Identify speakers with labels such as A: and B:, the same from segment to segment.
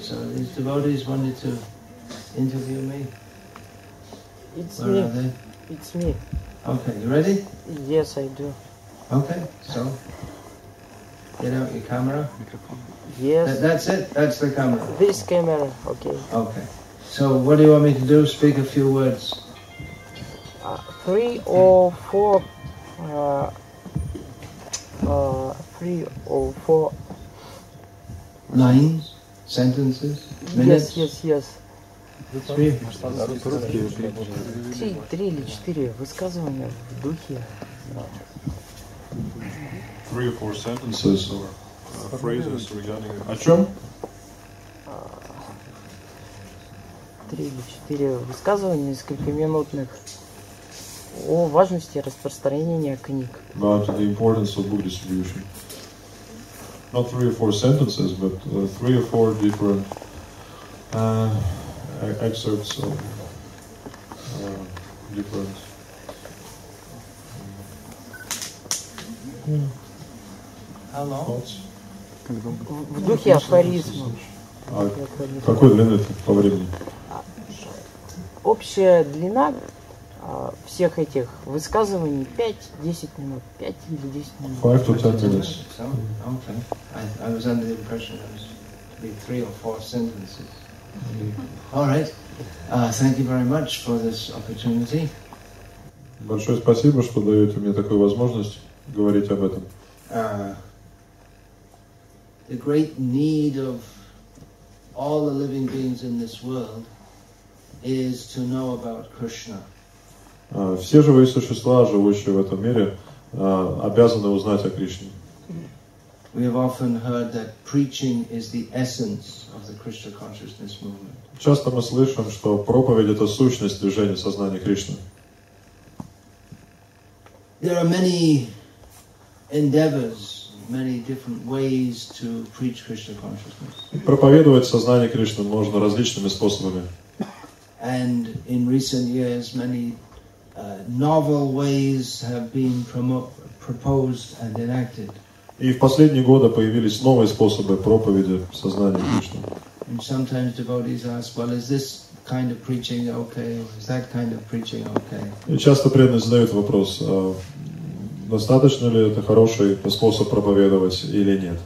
A: So these devotees wanted to interview me.
B: It's
A: Where are
B: me.
A: they?
B: It's me.
A: Okay, you ready?
B: Yes, I do.
A: Okay, so get out your camera. That,
B: Yes.
A: that's it. That's the camera.
B: This camera, okay.
A: Okay. So what do you want me to do? Speak a few words.
B: Uh, three or four. Uh, uh, three or four.
A: Lines, sentences, minutes.
B: Yes, yes, yes.
A: Three.
B: Три, три или четыре высказывания в духе.
C: Three or four sentences or uh, phrases regarding о чем?
B: Три или четыре высказывания несколькоминутных о важности распространения книг.
C: About the importance of book distribution. Not three or four sentences, but uh, three or four different uh, e- excerpts of uh, different.
A: How long?
C: Thoughts.
B: В в духе афоризмов.
C: А какой длины это по времени?
B: Общая длина а, всех этих высказываний 5-10 минут. 5 или 10 минут.
C: Five to ten minutes.
A: So, okay. I, I was under the impression it was to be three or four sentences. All right. Uh, thank you very much for this opportunity.
C: Большое спасибо, что даете мне такую возможность говорить об этом.
A: Uh, the great need of all the living beings in this world is to know about Krishna.
C: А, Все живые существа, живущие в этом мире, а, обязаны узнать о Кришне.
A: We have often heard that preaching is the essence of the Krishna consciousness movement.
C: Часто мы слышим, что проповедь – это сущность движения сознания Кришны.
A: There are many endeavors, many different ways to preach Krishna consciousness.
C: Проповедовать сознание Кришны можно различными способами.
A: And in recent years, many novel ways have been promo- proposed and enacted.
C: И в последние годы появились новые способы проповеди сознания Кришны.
A: And sometimes devotees ask, well, is this kind of preaching okay? Or is that kind of preaching okay?
C: И часто преданные задают вопрос, а достаточно ли это хороший способ проповедовать или нет.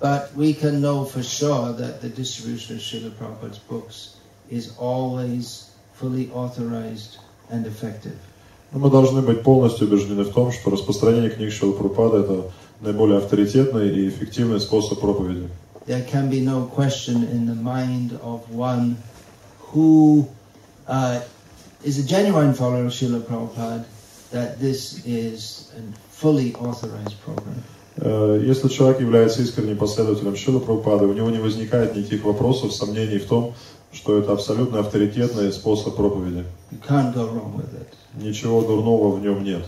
A: But we can know for sure that the distribution of Srila Prabhupada's books is always fully authorized and effective.
C: Но мы должны быть полностью убеждены в том, что распространение книг Шрила Прабхупады – это наиболее авторитетный и эффективный способ проповеди.
A: There can be no question in the mind of one who uh, is a genuine follower of Srila Prabhupada that this is a fully authorized program.
C: Э, Если человек является искренним последователем Шрила Прабхупады, у него не возникает никаких вопросов, сомнений в том, что это абсолютно авторитетный способ проповеди.
A: You can't go wrong with it.
C: Ничего дурного в нем нет.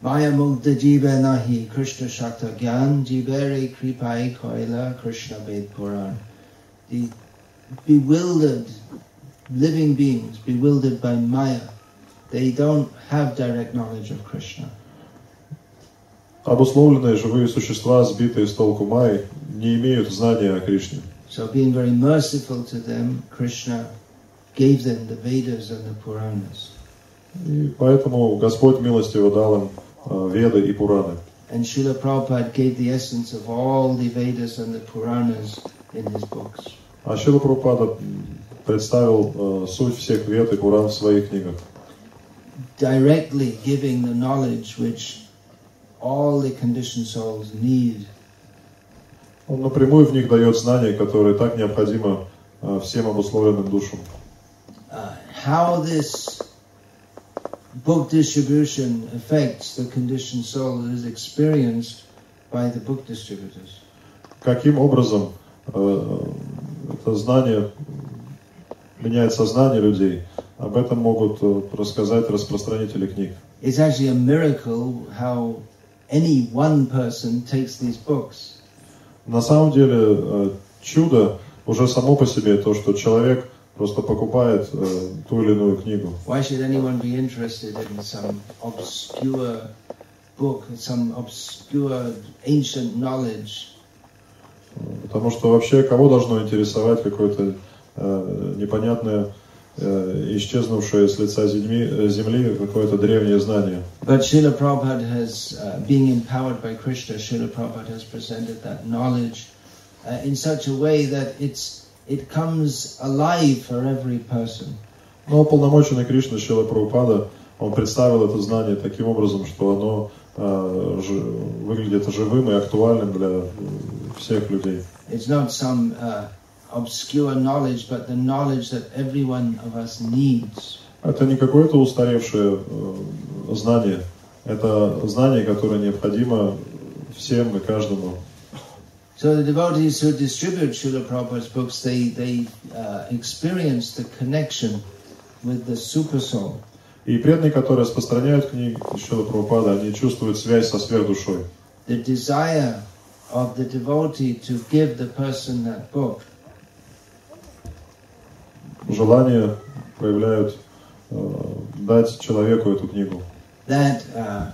A: Maya mugda jiva nahi Krishna shakta gyan jivere kripai koila Krishna ved Puran. The bewildered living beings, bewildered by Maya, they don't have direct knowledge of Krishna.
C: Обусловленные живые существа, сбитые с толку Майи, не имеют знания о Кришне.
A: So being very merciful to them, Krishna gave them the Vedas and the Puranas.
C: И поэтому Господь милостиво дал им э, Веды и Пураны.
A: And Srila Prabhupada gave the essence of all the Vedas and the Puranas in his books.
C: А Шила Прабхупада м, представил э, суть всех Вед и Пуран в своих книгах.
A: Directly giving the knowledge which all the conditioned souls need.
C: Он напрямую в них дает знания, которые так необходимы э, всем обусловленным душам.
A: Uh, how this book distribution affects the conditioned soul is experienced by the book distributors.
C: Каким образом э, это знание меняет сознание людей, об этом могут э, рассказать распространители книг.
A: It's actually a miracle how any one person takes these books.
C: На самом деле э, чудо уже само по себе то, что человек просто покупает э, ту или иную книгу.
A: Why should anyone be interested in some obscure book, some obscure ancient knowledge?
C: Потому что вообще кого должно интересовать какое-то э, непонятное, исчезнувшее с лица земли, земли какое-то древнее знание.
A: But Srila Prabhupada has, uh, being empowered by Krishna, Srila Prabhupada has presented that knowledge uh, in such a way that it's it comes alive for every person.
C: Но полномоченный Кришна Шила Прабхупада, он представил это знание таким образом, что оно э, ж, выглядит живым и актуальным для э, всех людей.
A: It's not some uh, obscure knowledge, but the knowledge that every one of us needs.
C: Это не какое-то устаревшее э, знание, это знание, которое необходимо всем и каждому.
A: So the devotees who distribute Srila Prabhupada's books, they, they uh, experience the connection with the super soul.
C: И преданные, которые распространяют книги Шила Прабхупада, они чувствуют связь со сверхдушой.
A: The desire of the devotee to give the person that book
C: Желание проявляют э, дать человеку эту книгу.
A: that uh,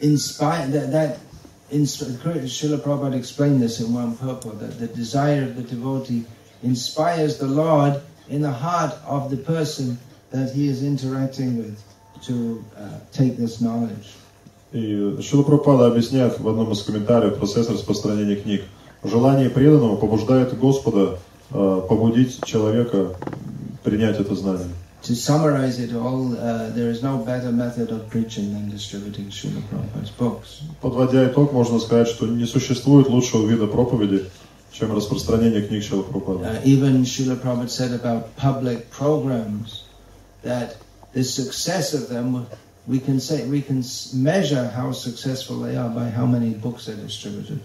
A: inspire that, that Srila Prabhupada explained this in one purport that the desire of the devotee inspires the Lord in the heart of the person that he is interacting with to uh, take this knowledge.
C: И Шила Прабхупада объясняет в одном из комментариев процесс распространения книг. Желание преданного побуждает Господа э, побудить человека принять это знание.
A: To summarize it all, uh, there is no better method of preaching than distributing Srila Prabhupada's books.
C: Подводя итог, можно сказать, что не существует лучшего вида проповеди, чем распространение книг Шила Прабхупады.
A: Uh, even Srila Prabhupada said about public programs that the success of them, we can say, we can measure how successful they are by how many books are distributed.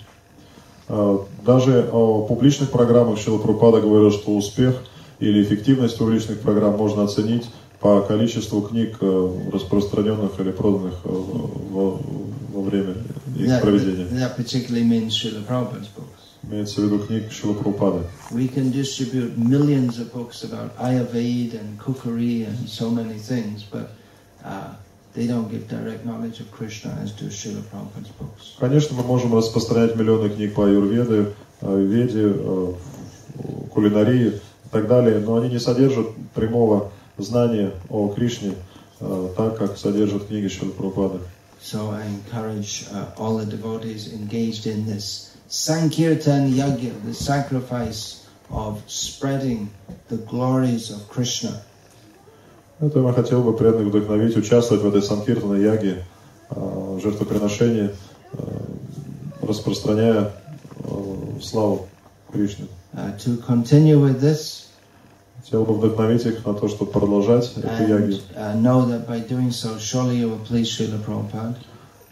C: Э, Даже о публичных программах Шила Прабхупада говорил, что успех или эффективность публичных программ можно оценить по количеству книг, э, распространенных или проданных во, во время их
A: That,
C: проведения.
A: that particularly means Srila Prabhupada's books.
C: Имеется в виду книг Шила Прабхупады.
A: We can distribute millions of books about Ayurveda and cookery and so many things, but they don't give direct knowledge of Krishna as do Srila Prabhupada's books.
C: Конечно, мы можем распространять миллионы книг по аюрведе, э, веде, э, кулинарии и так далее, но они не содержат прямого знания о Кришне, э, так как содержат книги Шила Прабхупады.
A: So I encourage uh, all the devotees engaged in this Sankirtan Yagya, the sacrifice of spreading the glories of Krishna.
C: Поэтому я хотел бы преданных вдохновить участвовать в этой санкиртана яге, э, жертвоприношении, э, распространяя э, славу Кришны.
A: Uh, to continue with this
C: Хотел бы вдохновить их на то, чтобы продолжать эту
A: and uh, so,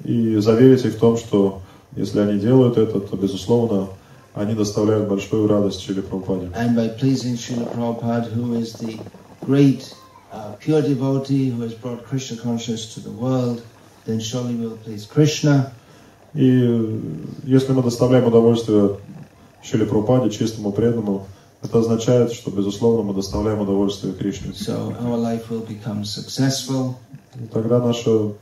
C: и заверить их в том, что если они делают это, то, безусловно, они доставляют большую радость Чили Прабхупаде.
A: And by pleasing Srila Prabhupada, who is the great uh, pure devotee who has brought Krishna consciousness to the world, then surely will please Krishna.
C: И если мы доставляем удовольствие Чили Прабхупаде, чистому преданному, это означает, что, безусловно, мы доставляем удовольствие Кришне.
A: So our life will become successful
C: И тогда наша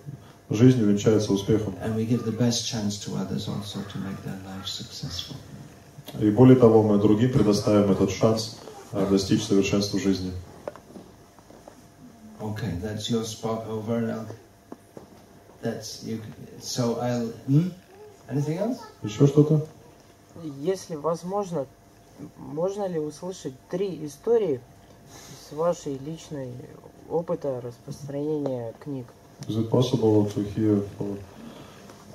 C: жизнь увенчается успехом.
A: and we give the best chance to others also to make their lives successful.
C: И более того, мы другим предоставим этот шанс э, достичь совершенства жизни.
A: Okay, that's your spot over now. That's you. So I'll. Hmm? Anything else?
C: Еще что-то?
B: Если возможно, можно ли услышать три истории с вашей личной опыта распространения книг?
C: Is it possible to hear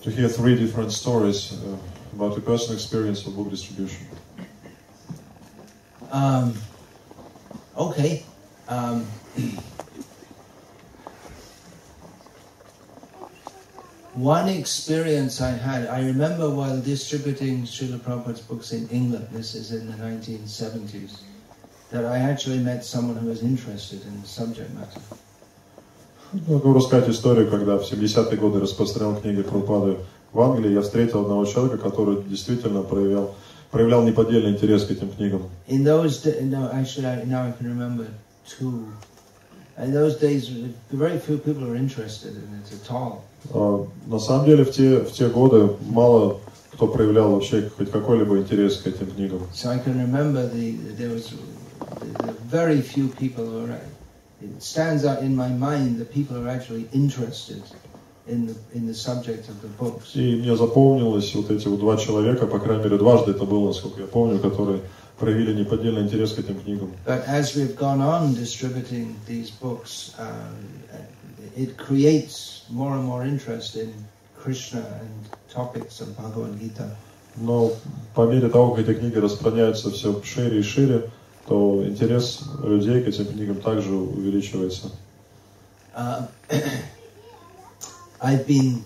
C: to hear three different stories uh, about the personal experience of book distribution?
A: Um. Okay. Um. One experience I had, I remember while distributing Srila Prabhupada's books in England, this is in the 1970s, that I actually met someone who was interested in the subject matter.
C: Могу рассказать историю, когда в 70-е годы распространял книги Прабхупады в Англии, я встретил одного человека, который действительно проявлял, проявлял неподдельный интерес к этим книгам.
A: In those no, actually, now I can remember two. In those days, very few people were interested in it at all.
C: А, На самом деле в те, в те годы мало кто проявлял вообще хоть какой-либо интерес к этим книгам.
A: So I can remember the there was the, the very few people who are. It stands out in my mind the people who are actually interested in the in the subject of the books.
C: И мне запомнилось вот эти вот два человека, по крайней мере дважды это было, насколько я помню, которые проявили неподдельный интерес к этим книгам.
A: But as we've gone on distributing these books, uh, it creates more and more interest in Krishna and topics of Bhagavad Gita.
C: Но по мере того, как эти книги распространяются все шире и шире, то интерес людей к этим книгам также увеличивается.
A: Uh, I've been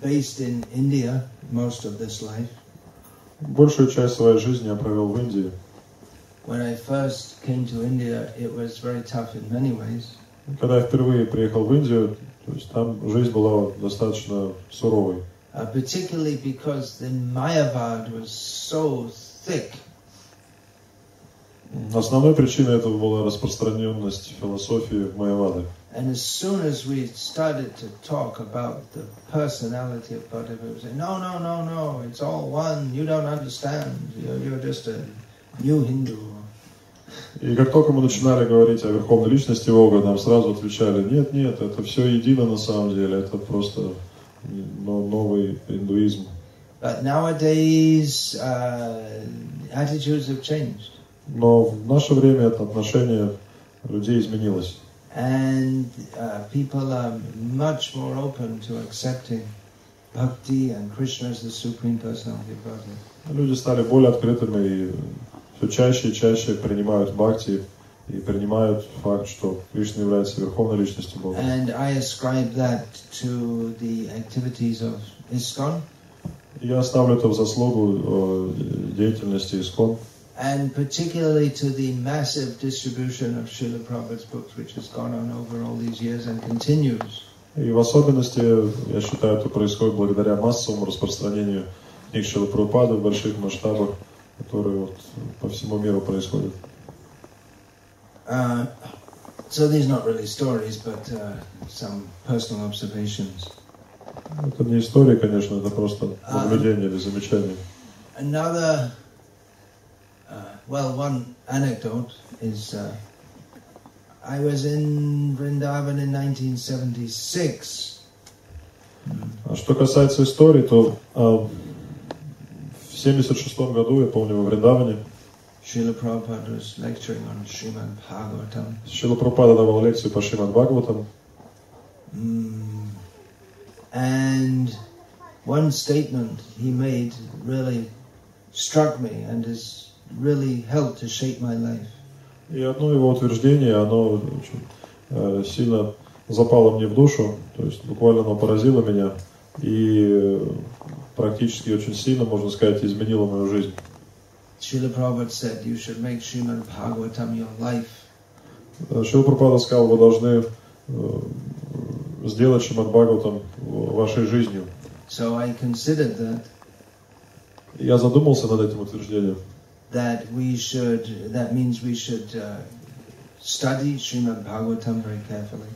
A: based in India most of this life.
C: Большую часть своей жизни я провел в Индии.
A: When I first came to India, it was very tough in many ways.
C: Когда я впервые приехал в Индию, то есть там жизнь была достаточно суровой.
A: Uh, particularly because the Mayavad was so thick.
C: Основной причиной этого была распространенность философии Майявады.
A: And as soon as we started to talk about the personality of Buddha, we would say, no, no, no, no, it's all one, you don't understand, you're, you're just a new Hindu.
C: И как только мы начинали говорить о верховной личности Бога, нам сразу отвечали, нет, нет, это все едино на самом деле, это просто новый индуизм.
A: But nowadays, uh, attitudes have changed.
C: Но в наше время это отношение людей изменилось.
A: And uh, people are much more open to accepting bhakti and Krishna as the Supreme Personality of Godhead.
C: Люди стали более открытыми и все чаще и чаще принимают бхакти и принимают факт, что Кришна является верховной личностью Бога.
A: And I ascribe that to the activities of ISKCON
C: Я ставлю это в заслугу э, деятельности Искон,
A: and particularly to the massive distribution of Srila Prabhupada's books, which has gone on over all these years and continues.
C: И в особенности, я считаю, это происходит благодаря массовому распространению книг Шилы Прабхупады в больших масштабах, которые вот по всему миру происходят.
A: Uh, so these not really stories, but uh, some personal observations.
C: Это не история, конечно, это просто наблюдение um, или замечание.
A: Another, uh, well, one anecdote is uh, I was in Vrindavan in 1976.
C: А что касается истории, то uh, 1976 году, я помню, во Вриндаване, Шрила Прабхупада давал лекцию по Шримад Бхагаватам.
A: Mm. And one statement he made really struck me and has really helped to shape my life.
C: И одно его утверждение, оно очень э, сильно запало мне в душу, то есть буквально оно поразило меня и э, практически очень сильно, можно сказать, изменило мою жизнь.
A: Srila Prabhupada said, you should make Srimad Bhagavatam your life.
C: Э, Прабхупада сказал, вы должны э, сделать Шримад Бхагаватам вашей жизнью.
A: So I considered that,
C: Я задумался над этим утверждением.
A: that we should, that means we should uh, study Srimad Bhagavatam very carefully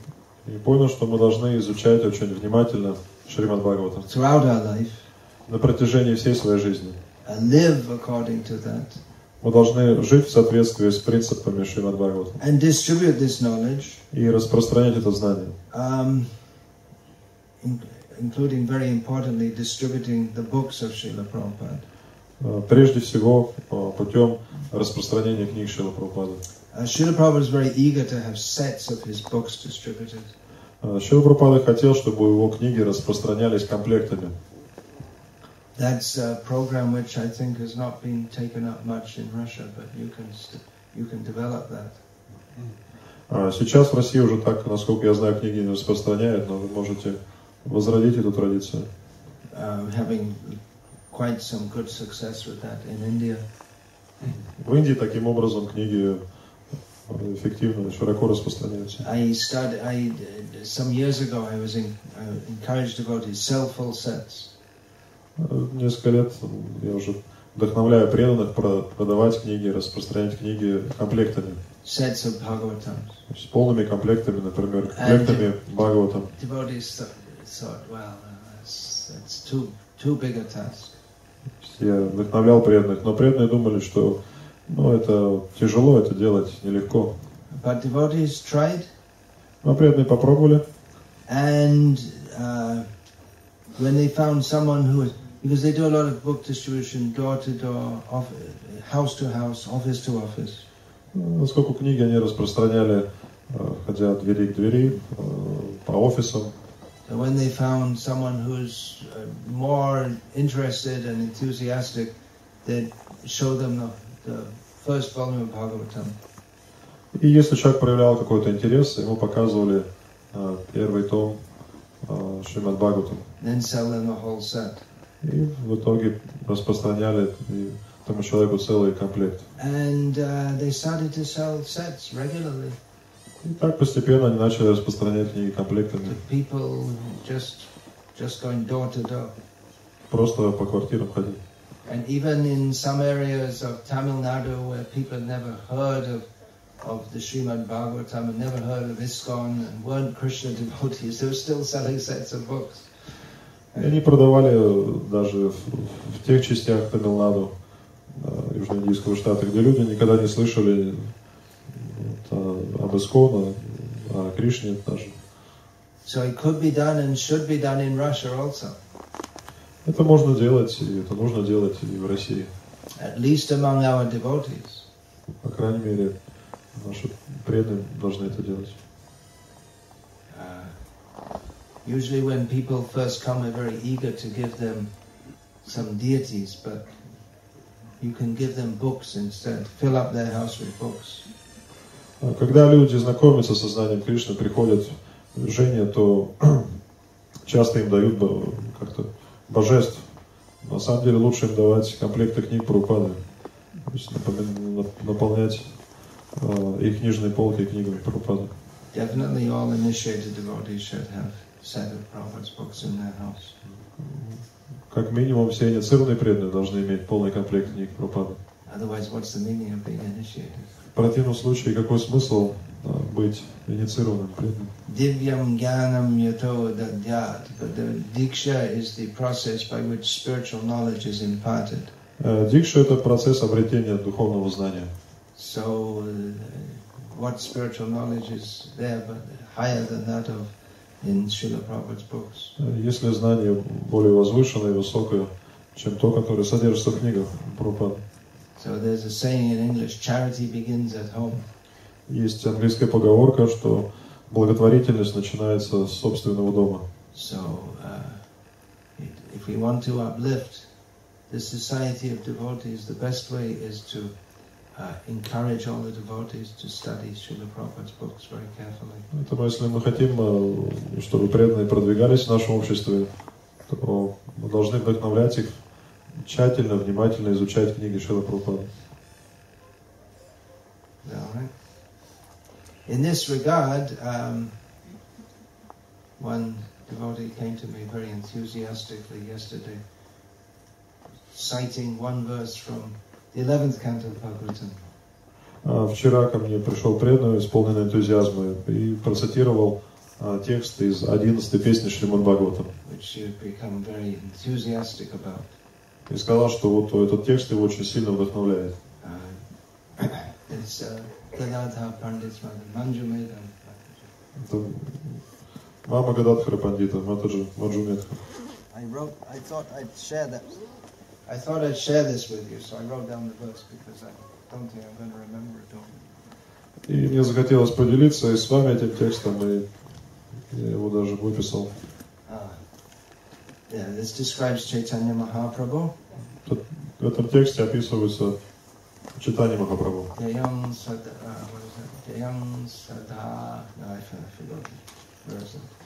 C: И понял, что мы должны изучать очень внимательно Шримад Бхагаватам
A: throughout our life
C: на протяжении всей своей жизни.
A: and live according to that
C: Мы должны жить в соответствии с принципами Шримад Бхагаватам
A: and distribute this knowledge
C: и распространять это знание.
A: um, in, including very importantly distributing the books of Srila Prabhupada.
C: Э, Прежде всего, э, путем распространения книг Шила Прабхупады.
A: Uh, Srila Prabhupada is very eager to have sets of his books distributed.
C: Э, Шила Прабхупада хотел, чтобы его книги распространялись комплектами.
A: That's a program which I think has not been taken up much in Russia, but you can st- you can develop that.
C: А Сейчас в России уже так, насколько я знаю, книги не распространяют, но вы можете возродить эту традицию.
A: Uh, having quite some good success with that in India.
C: В Индии таким образом книги э, эффективно, широко распространяются.
A: I started. I some years ago I was in, uh, encouraged to go to sell full sets.
C: Э, Несколько лет я уже вдохновляю преданных про- продавать книги, распространять книги комплектами.
A: sets of Bhagavatams.
C: С полными комплектами, например, комплектами Бхагаватам.
A: Uh,
C: я вдохновлял преданных, но преданные думали, что ну, это тяжело, это делать нелегко.
A: But devotees tried,
C: Но преданные попробовали,
A: and uh, when they found someone who was, because they do a lot of book distribution, door to door, off, house to house, office to office.
C: Ну, Поскольку книги они распространяли, э, ходя от двери к двери, э, по офисам.
A: So when they found someone who's uh, more interested and enthusiastic, they'd show them the, the first volume of Bhagavatam.
C: И если человек проявлял какой-то интерес, ему показывали э, первый том э, Шримад Бхагаватам.
A: then sell them the whole set.
C: И в итоге распространяли и тому человеку целый комплект.
A: And uh, they started to sell sets regularly
C: И так постепенно они начали распространять книги комплектами,
A: to people just just going door to door.
C: просто по квартирам ходить.
A: And even in some areas of Tamil Nadu where people had never heard of of the Srimad Bhagavatam and never heard of ISKCON and weren't Krishna devotees, they were still selling sets of books.
C: И они продавали даже в, тех частях Тамилнаду, э, Южно-Индийского штата, где люди никогда не слышали вот, об Исконе, о Кришне даже.
A: So it could be done and should be done in Russia also,
C: Это можно делать, и это нужно делать и в России.
A: at least among our devotees.
C: По крайней мере, наши преданные должны это делать.
A: Uh, usually, when people first come, we're very eager to give them some deities, but you can give them books instead. Fill up their house with books.
C: А Когда люди знакомятся со знанием Кришны, приходят в движение, то часто им дают как-то божеств. На самом деле лучше им давать комплекты книг Прабхупады. То есть наполнять э, их книжные полки книгами Прабхупады.
A: Definitely, all initiated devotees should have
C: Как минимум все инициированные преданные должны иметь полный комплект книг Прабхупады.
A: Otherwise, what's the meaning of being initiated?
C: В противном случае какой смысл э, быть инициированным преданным?
A: Divyam Jnanam Yato Dadyat. But the Diksha is the process by which spiritual knowledge is imparted.
C: Э, Дикша – это процесс обретения духовного знания.
A: So, uh, what spiritual knowledge is there but higher than that of in Srila Prabhupada's books?
C: Если знание более возвышенное и высокое, чем то, которое содержится в книгах Прабхупады.
A: So, there's a saying in English charity begins at home.
C: Есть английская поговорка, что благотворительность начинается с собственного дома.
A: So, uh, if we want to uplift the society of devotees, the best way is to encourage all the devotees to study Srila Prabhupada's books very carefully.
C: Поэтому если мы хотим, э, чтобы преданные продвигались в нашем обществе, то мы должны вдохновлять их тщательно, внимательно изучать книги Шила Прабхупады.
A: All right. In this regard, um, one devotee came to me very enthusiastically yesterday, citing one verse from the 11th canto of Bhagavatam.
C: А Вчера ко мне пришел преданный, исполненный энтузиазма, и процитировал а, текст из 11 песни Шримад Бхагаватам. И сказал, что вот этот текст его очень сильно вдохновляет.
A: Uh, uh.
C: Это мама Гададхара Пандита, Матаджи Маджуметха.
A: I wrote, I thought I'd share that. I thought I'd share this with you, so I wrote down the verse because I don't think I'm going to remember it all.
C: И мне захотелось поделиться и с вами этим текстом, и я его даже выписал.
A: Uh, yeah, this describes Chaitanya Mahaprabhu.
C: В этом тексте описывается читание Махапрабху.
A: Jayam Sada, uh, what is that? Jayam Sada, no, I for- I forgot the verse. Ah,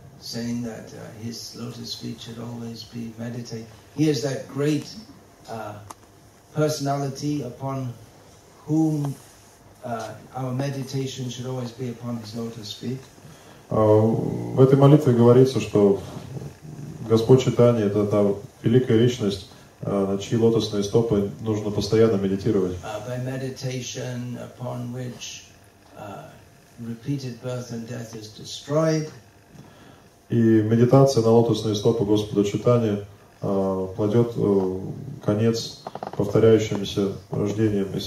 A: saying that uh, his lotus feet should always be meditated. He is that great uh, personality upon whom uh, our meditation should always be upon His lotus feet.
C: А, В этой молитве говорится, что Господь Читания – это та великая личность, а, на чьи лотосные стопы нужно постоянно медитировать.
A: uh,
C: И медитация на лотосные стопы Господа Читания а, кладет э, конец повторяющимся рождением и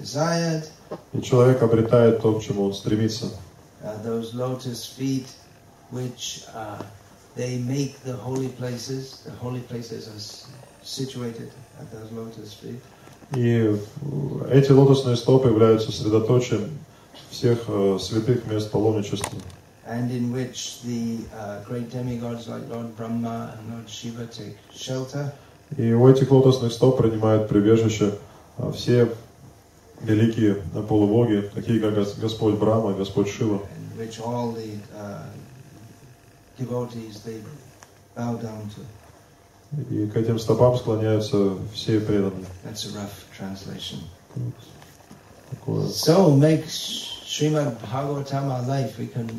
A: desired.
C: И человек обретает то, к чему он стремится.
A: Uh, uh.
C: И э, эти лотосные стопы являются средоточием всех э, святых мест паломничества.
A: And in which the uh, great demigods like Lord Brahma and Lord Shiva take shelter.
C: И у этих лотосных стоп принимают прибежище а, все великие а, полубоги, такие как Гос- Господь Брахма и Господь Шива.
A: and which all the uh, devotees they bow down to.
C: И к этим стопам склоняются все преданные.
A: That's a rough translation.
C: Вот Такое.
A: So make Srimad Bhagavatam our life. We can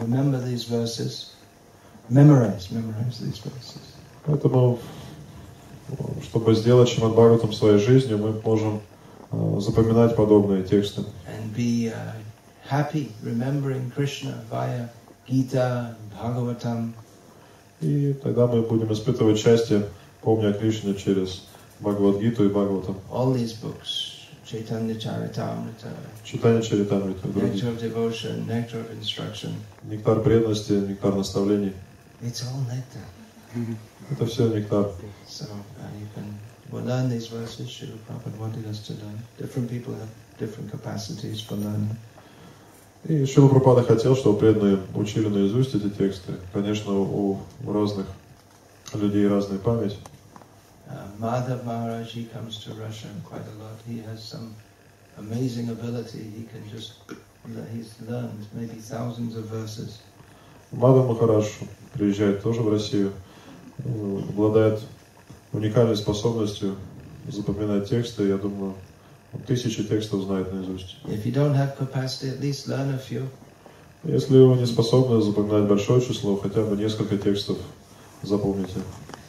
A: remember these verses, memorize, memorize these verses.
C: Поэтому, чтобы сделать Шримад Бхагаватам своей жизнью, мы можем а, запоминать подобные тексты.
A: and be uh, happy remembering Krishna via Gita, Bhagavatam,
C: И тогда мы будем испытывать счастье, помня о Кришне через Бхагавадгиту и Бхагаватам.
A: all these books, Chaitanya Charitamrita,
C: Читание Чаритамрита.
A: Nectar of Devotion, Nectar of Instruction.
C: Нектар преданности, нектар наставлений.
A: It's all nectar.
C: Это все нектар.
A: So uh, you can well, learn these verses. Srila Prabhupada wanted us to learn. Different people have different capacities for learning.
C: И Шила Пропада хотел, чтобы преданные учили наизусть эти тексты. Конечно, у разных людей разная память.
A: Uh, Madhav Maharaj, he comes to Russia quite a lot. He has some amazing ability. He can just, he's learned maybe thousands of verses.
C: Мада Махараш приезжает тоже в Россию, э, обладает уникальной способностью запоминать тексты. Я думаю, тысячи текстов знает наизусть.
A: If you don't have capacity, at least learn a few.
C: Если вы не способны запоминать большое число, хотя бы несколько текстов запомните.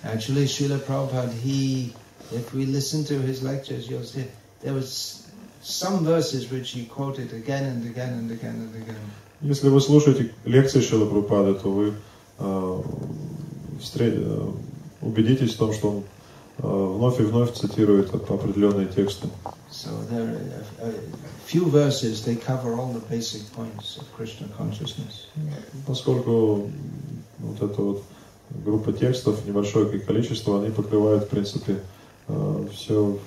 A: Actually, Srila Prabhupada, he, if we listen to his lectures, you'll see there was some verses which he quoted again and again and again and again.
C: Если вы слушаете лекции Шила Прупады, то вы э, встре- э, убедитесь в том, что он э, вновь и вновь цитирует оп- определенные тексты.
A: So there are a, a few verses, they cover all the basic points of Krishna consciousness.
C: Поскольку вот эта вот группа текстов, небольшое их количество, они покрывают, в принципе, э, все,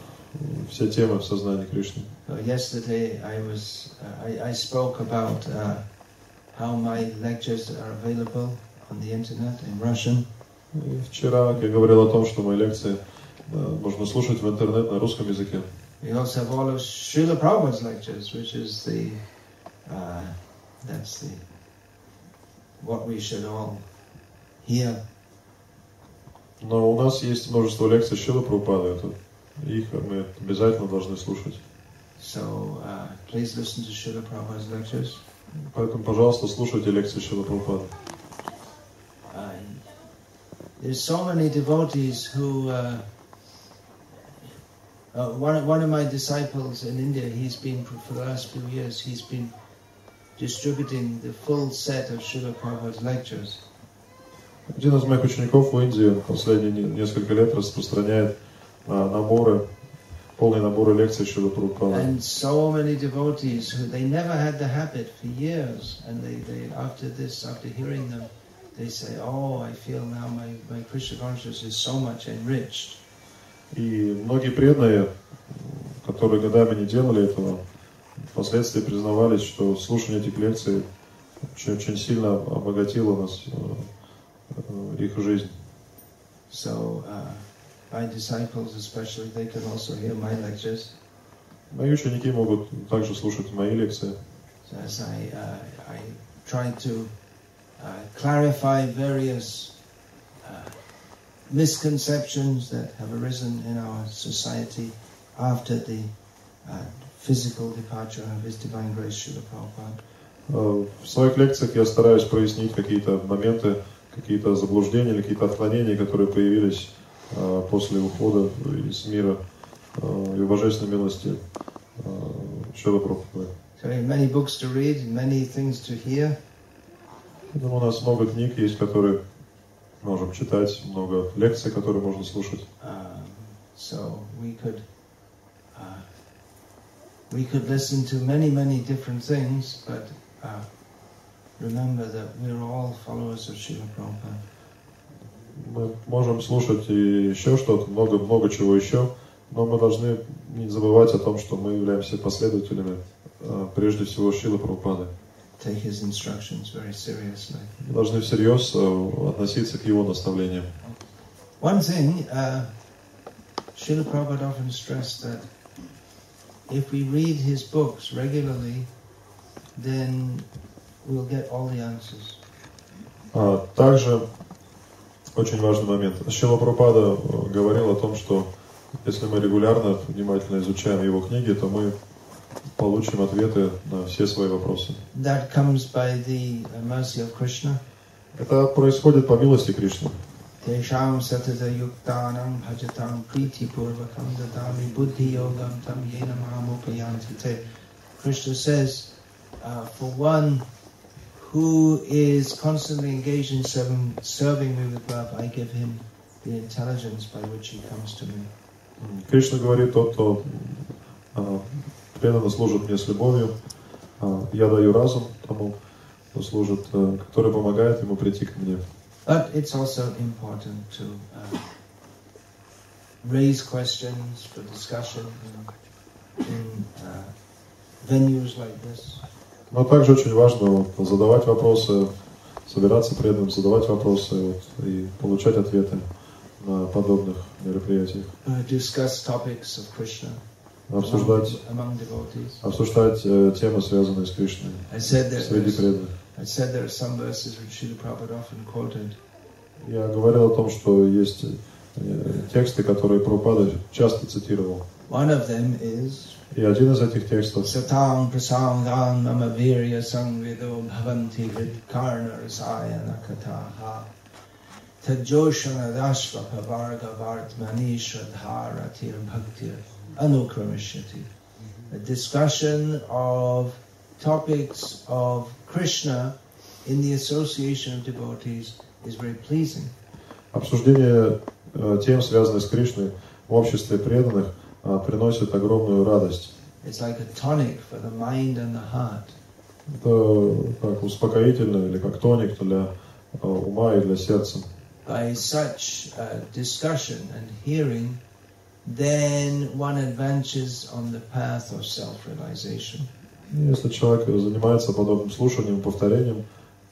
C: все темы в сознании Кришны.
A: Yesterday I was, uh, I, I spoke about uh, how my lectures are available on the internet in Russian.
C: И вчера я говорил о том, что мои лекции э, можно слушать в интернет на русском языке.
A: We also have all of Srila Prabhupada's lectures, which is the, uh, that's the, what we should all hear.
C: Но у нас есть множество лекций Шила Прупады, это их мы обязательно должны слушать.
A: So uh, please listen to Srila Prabhupada's lectures.
C: Поэтому, пожалуйста, слушайте лекции Шила Прупады.
A: Uh, there's so many devotees who. Uh, uh, one, of- one of my disciples in India, he's been for the last few years, he's been distributing the full set of Srila Prabhupada's lectures.
C: Один из моих учеников в Индии последние не- несколько лет распространяет а, наборы, полные наборы лекций Шила Прупады.
A: And so many devotees who they never had the habit for years, and they, they after this, after hearing them, they say, "Oh, I feel now my, my Krishna consciousness is so much enriched."
C: И многие преданные, которые годами не делали этого, впоследствии признавались, что слушание этих лекций очень, очень сильно обогатило нас, э, их жизнь.
A: So uh, my disciples, especially, they can also hear my lectures.
C: Мои ученики могут также слушать мои лекции.
A: So as I uh, I try to uh, clarify various uh, misconceptions that have arisen in our society after the uh, physical departure of His Divine Grace Srila Prabhupada.
C: Э, В своих лекциях я стараюсь прояснить какие-то моменты, какие-то заблуждения или какие-то отклонения, которые появились э, после ухода из мира э, и божественной милости Шила Прабхупады.
A: So many books to read, many things to hear.
C: Поэтому у нас много книг есть, которые можем читать, много лекций, которые можно слушать.
A: Um, so we could uh, we could listen to many many different things, but uh, remember that we're all followers of Srila Prabhupada.
C: Мы можем слушать и еще что-то, много-много чего еще, но мы должны не забывать о том, что мы являемся последователями э, прежде всего Шилы Прабхупады.
A: Take his instructions very seriously.
C: Мы должны всерьез э, относиться к его наставлениям.
A: One thing, uh, Srila Prabhupada often stressed that if we read his books regularly, then
C: А также очень важный момент. Шила Прабхупада э, говорил о том, что если мы регулярно, внимательно изучаем его книги, то мы получим ответы на все свои вопросы.
A: That comes by the uh, mercy of Krishna.
C: Это происходит по милости Кришны.
A: Te. Krishna says, uh, for one who is constantly engaged in serving, serving me with love, I give him the intelligence by which he comes to me.
C: Кришна говорит, тот, кто а, преданно служит мне с любовью, а, я даю разум тому, кто служит, а, который помогает ему прийти к мне.
A: But it's also important to uh, raise questions for discussion in, in uh, venues like this.
C: Но также очень важно вот, задавать вопросы, собираться преданным, задавать вопросы вот, и получать ответы на подобных мероприятиях.
A: Uh,
C: Обсуждать, обсуждать э, темы, связанные с Кришной, среди преданных. Я говорил о том, что есть э, тексты, которые Прабхупада часто цитировал.
A: One of them is
C: И один из этих текстов
A: Satang prasangan mama virya sangvido bhavanti vid karna rasayana kataha tajoshana dashva pavarga vartmani shradhara tir bhaktir anukramishati. A discussion of topics of Krishna in the association of devotees is very pleasing.
C: Обсуждение э, тем, связанных с Кришной, в обществе преданных э, приносит огромную радость.
A: It's like a tonic for the mind and the heart.
C: Это как успокоительно или как тоник для э, ума и для сердца.
A: by such uh, discussion and hearing, then one advances on the path of self-realization.
C: Если человек занимается подобным слушанием, повторением,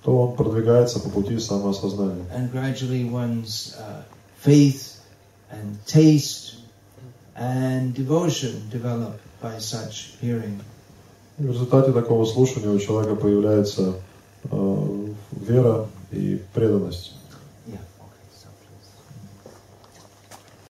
C: то он продвигается по пути самоосознания.
A: And gradually one's uh, faith and taste and devotion develop by such hearing.
C: В результате такого слушания у человека появляется э, вера и преданность.